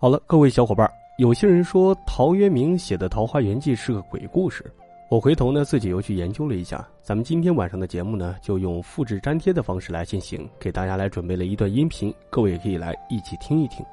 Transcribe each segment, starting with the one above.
好了，各位小伙伴，有些人说陶渊明写的《桃花源记》是个鬼故事，我回头呢自己又去研究了一下。咱们今天晚上的节目呢，就用复制粘贴的方式来进行，给大家来准备了一段音频，各位也可以来一起听一听。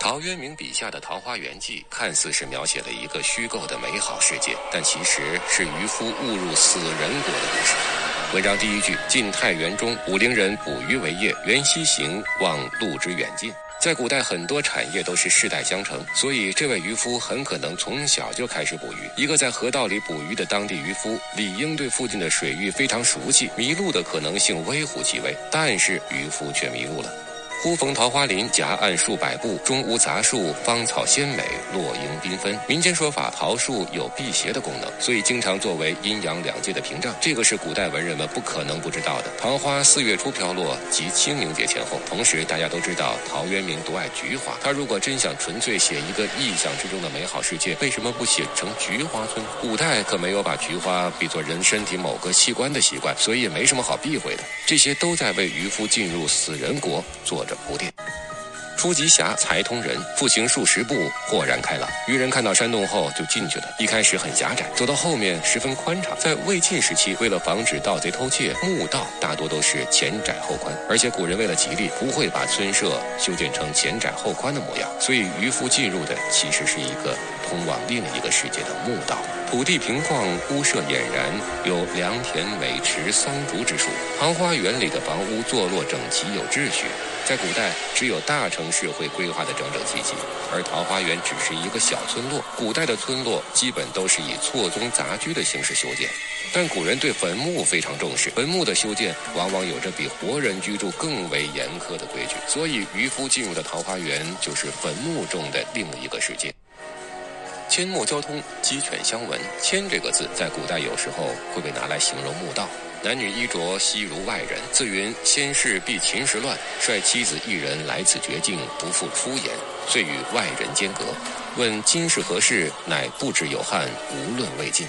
陶渊明笔下的《桃花源记》看似是描写了一个虚构的美好世界，但其实是渔夫误入死人国的故事。文章第一句：“晋太元中，武陵人捕鱼为业，缘溪行，望路之远近。”在古代，很多产业都是世代相承，所以这位渔夫很可能从小就开始捕鱼。一个在河道里捕鱼的当地渔夫，理应对附近的水域非常熟悉，迷路的可能性微乎其微。但是渔夫却迷路了。忽逢桃花林，夹岸数百步，中无杂树，芳草鲜美，落英缤纷。民间说法，桃树有辟邪的功能，所以经常作为阴阳两界的屏障。这个是古代文人们不可能不知道的。桃花四月初飘落，即清明节前后。同时，大家都知道陶渊明独爱菊花，他如果真想纯粹写一个意象之中的美好世界，为什么不写成菊花村？古代可没有把菊花比作人身体某个器官的习惯，所以也没什么好避讳的。这些都在为渔夫进入死人国做。着铺垫，初极狭，才通人。复行数十步，豁然开朗。渔人看到山洞后就进去了。一开始很狭窄，走到后面十分宽敞。在魏晋时期，为了防止盗贼偷窃，墓道大多都是前窄后宽。而且古人为了吉利，不会把村舍修建成前窄后宽的模样。所以渔夫进入的其实是一个通往另一个世界的墓道。土地平旷，屋舍俨然，有良田、美池、桑竹之属。桃花源里的房屋坐落整齐，有秩序。在古代，只有大城市会规划的整整齐齐，而桃花源只是一个小村落。古代的村落基本都是以错综杂居的形式修建，但古人对坟墓非常重视，坟墓的修建往往有着比活人居住更为严苛的规矩。所以，渔夫进入的桃花源就是坟墓中的另一个世界。阡陌交通，鸡犬相闻。阡这个字在古代有时候会被拿来形容墓道。男女衣着悉如外人。自云先世避秦时乱，率妻子一人来此绝境，不复出言，遂与外人间隔。问今是何事？乃不知有汉，无论魏晋。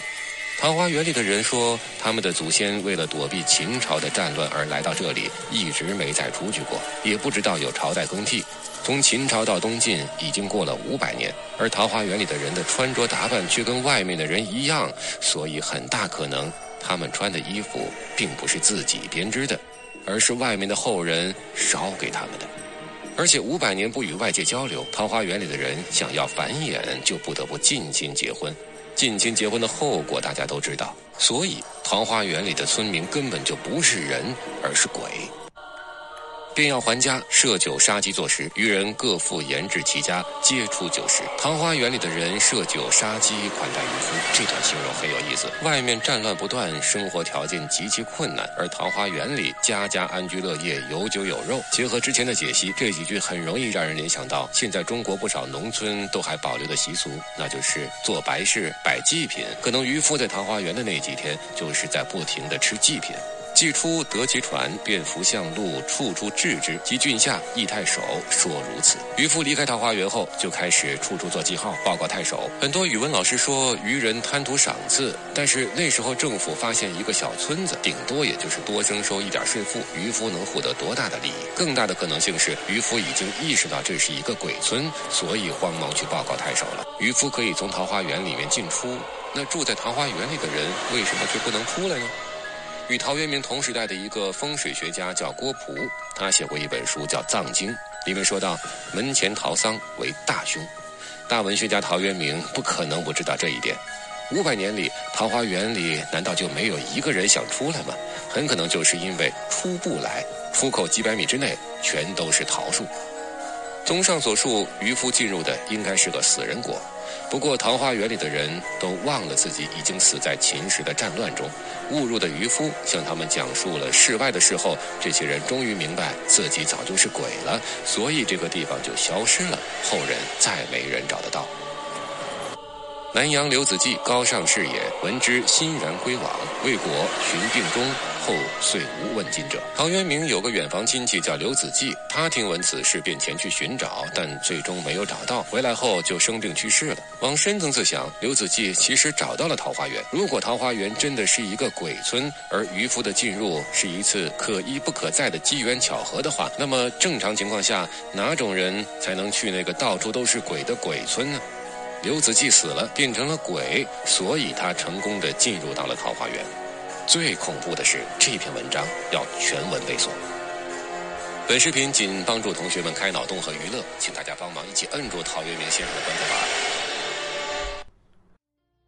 桃花源里的人说，他们的祖先为了躲避秦朝的战乱而来到这里，一直没再出去过，也不知道有朝代更替。从秦朝到东晋已经过了五百年，而桃花源里的人的穿着打扮却跟外面的人一样，所以很大可能。他们穿的衣服并不是自己编织的，而是外面的后人烧给他们的。而且五百年不与外界交流，桃花源里的人想要繁衍，就不得不近亲结婚。近亲结婚的后果大家都知道，所以桃花源里的村民根本就不是人，而是鬼。便要还家，设酒杀鸡作食。渔人各负盐至其家，皆出酒食。桃花源里的人设酒杀鸡款待渔夫，这段形容很有意思。外面战乱不断，生活条件极其困难，而桃花源里家家安居乐业，有酒有肉。结合之前的解析，这几句很容易让人联想到现在中国不少农村都还保留的习俗，那就是做白事、摆祭品。可能渔夫在桃花源的那几天，就是在不停的吃祭品。既出得其船，便扶向路，处处置之。及郡下，诣太守，说如此。渔夫离开桃花源后，就开始处处做记号，报告太守。很多语文老师说渔人贪图赏赐，但是那时候政府发现一个小村子，顶多也就是多征收一点税赋，渔夫能获得多大的利益？更大的可能性是，渔夫已经意识到这是一个鬼村，所以慌忙去报告太守了。渔夫可以从桃花源里面进出，那住在桃花源里的人为什么却不能出来呢？与陶渊明同时代的一个风水学家叫郭璞，他写过一本书叫《藏经》，里面说到门前桃桑为大凶。大文学家陶渊明不可能不知道这一点。五百年里，桃花源里难道就没有一个人想出来吗？很可能就是因为出不来，出口几百米之内全都是桃树。综上所述，渔夫进入的应该是个死人国。不过，桃花源里的人都忘了自己已经死在秦时的战乱中。误入的渔夫向他们讲述了世外的事后，这些人终于明白自己早就是鬼了，所以这个地方就消失了，后人再没人找得到。南阳刘子骥高尚士也，闻之欣然归往，未果寻病终。后遂无问津者。陶渊明有个远房亲戚叫刘子骥，他听闻此事便前去寻找，但最终没有找到。回来后就生病去世了。往深层次想，刘子骥其实找到了桃花源。如果桃花源真的是一个鬼村，而渔夫的进入是一次可一不可再的机缘巧合的话，那么正常情况下，哪种人才能去那个到处都是鬼的鬼村呢？刘子骥死了，变成了鬼，所以他成功的进入到了桃花源。最恐怖的是，这篇文章要全文背诵。本视频仅帮助同学们开脑洞和娱乐，请大家帮忙一起摁住陶渊明先生的棺材吧。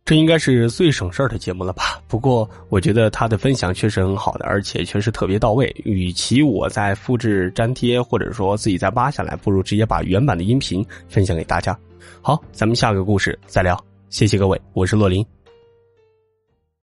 这应该是最省事儿的节目了吧？不过我觉得他的分享确实很好的，而且确实特别到位。与其我在复制粘贴，或者说自己再扒下来，不如直接把原版的音频分享给大家。好，咱们下个故事再聊。谢谢各位，我是洛林。